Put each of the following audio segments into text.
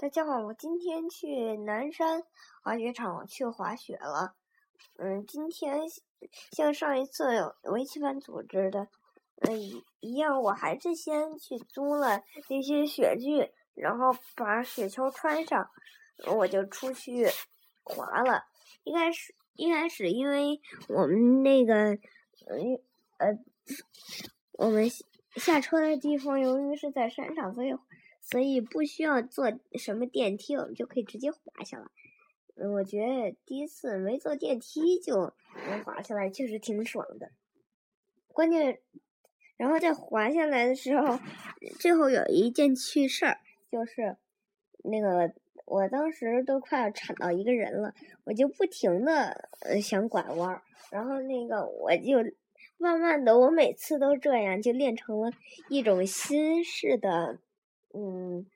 大家好，我今天去南山滑雪场去滑雪了。嗯，今天像上一次围棋班组织的，嗯一样，我还是先去租了那些雪具，然后把雪橇穿上，我就出去滑了。一开始一开始，因为我们那个，嗯呃，我们下车的地方由于是在山上，所以。所以不需要坐什么电梯，我们就可以直接滑下来。我觉得第一次没坐电梯就能滑下来，确实挺爽的。关键，然后在滑下来的时候，最后有一件趣事儿，就是那个我当时都快要铲到一个人了，我就不停的想拐弯，然后那个我就慢慢的，我每次都这样，就练成了一种新式的。嗯，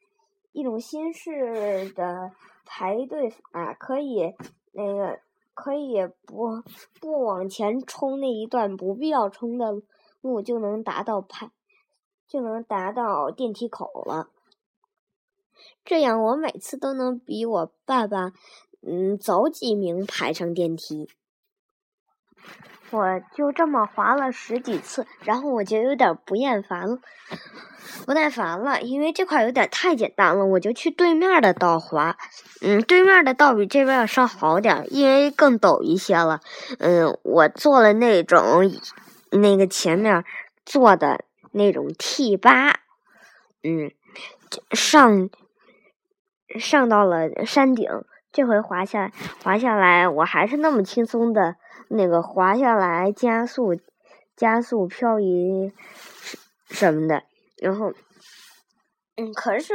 一种新式的排队法，可以那个可以不不往前冲那一段不必要冲的路，就能达到排，就能达到电梯口了。这样我每次都能比我爸爸嗯早几名排上电梯。我就这么滑了十几次，然后我就有点不厌烦了。不耐烦了，因为这块有点太简单了，我就去对面的道滑。嗯，对面的道比这边要稍好点，因为更陡一些了。嗯，我做了那种那个前面做的那种 T 八，嗯，上上到了山顶。这回滑下滑下来，我还是那么轻松的，那个滑下来加速加速漂移什么的。然后，嗯，可是，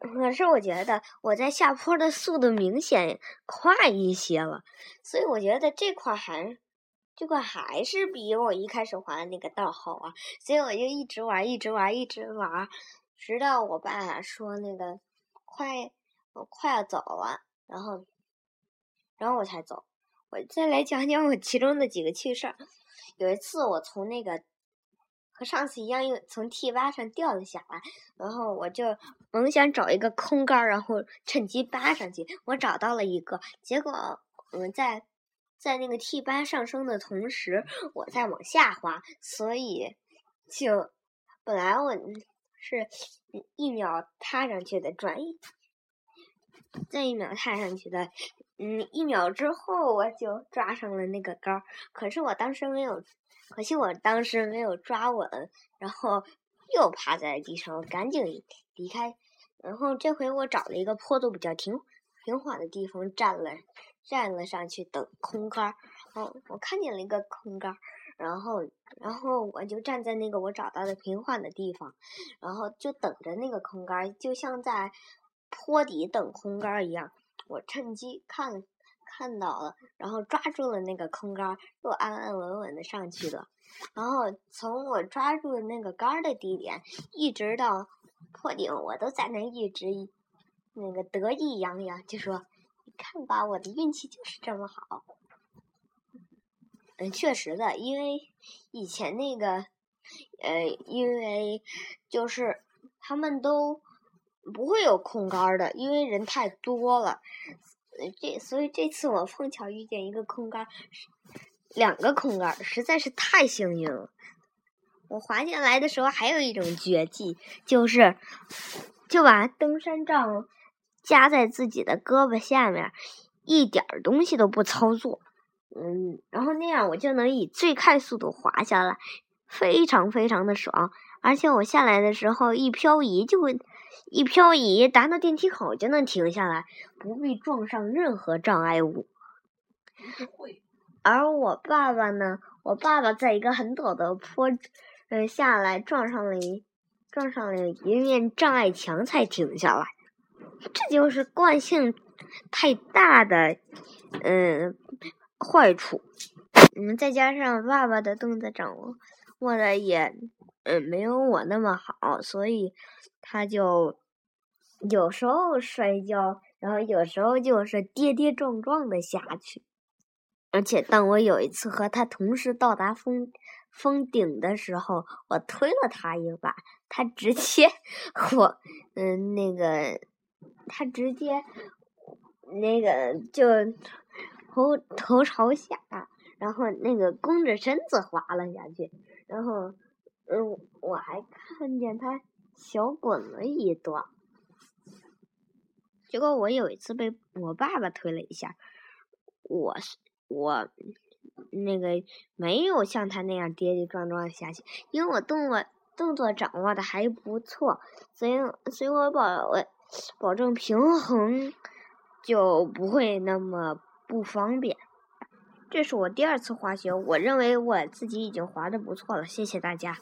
可是我觉得我在下坡的速度明显快一些了，所以我觉得这块还这块还是比我一开始滑的那个道好啊，所以我就一直玩，一直玩，一直玩，直到我爸说那个快，我快要走了，然后，然后我才走。我再来讲讲我其中的几个趣事儿。有一次我从那个。和上次一样，又从 T 八上掉了下来，然后我就猛想找一个空杆，然后趁机扒上去。我找到了一个，结果我们在在那个 T 八上升的同时，我在往下滑，所以就本来我是一秒踏上去的，转一这一秒踏上去的，嗯，一秒之后我就抓上了那个杆儿，可是我当时没有。可惜我当时没有抓稳，然后又趴在地上，我赶紧离开。然后这回我找了一个坡度比较平平缓的地方站了站了上去等空杆儿。哦，我看见了一个空杆儿，然后然后我就站在那个我找到的平缓的地方，然后就等着那个空杆儿，就像在坡底等空杆一样。我趁机看。看到了，然后抓住了那个空杆，又安安稳稳的上去了。然后从我抓住那个杆的地点，一直到坡顶，我都在那一直那个得意洋洋，就说：“你看吧，我的运气就是这么好。”嗯，确实的，因为以前那个，呃，因为就是他们都不会有空杆的，因为人太多了。这所以这次我碰巧遇见一个空杆，两个空杆，实在是太幸运了。我滑下来的时候还有一种绝技，就是就把登山杖夹在自己的胳膊下面，一点东西都不操作，嗯，然后那样我就能以最快速度滑下来，非常非常的爽。而且我下来的时候一漂移就会。一漂移，达到电梯口就能停下来，不必撞上任何障碍物。而我爸爸呢？我爸爸在一个很陡的坡，嗯，下来撞上了一撞上了一面障碍墙才停下来。这就是惯性太大的嗯坏处。嗯，再加上爸爸的动作掌握握的也嗯没有我那么好，所以他就。有时候摔跤，然后有时候就是跌跌撞撞的下去。而且当我有一次和他同时到达峰峰顶的时候，我推了他一把，他直接我嗯那个他直接那个就头头朝下，然后那个弓着身子滑了下去，然后嗯，我还看见他小滚了一段。结果我有一次被我爸爸推了一下，我是我那个没有像他那样跌跌撞撞下去，因为我动作动作掌握的还不错，所以所以我保我保证平衡就不会那么不方便。这是我第二次滑雪，我认为我自己已经滑的不错了，谢谢大家。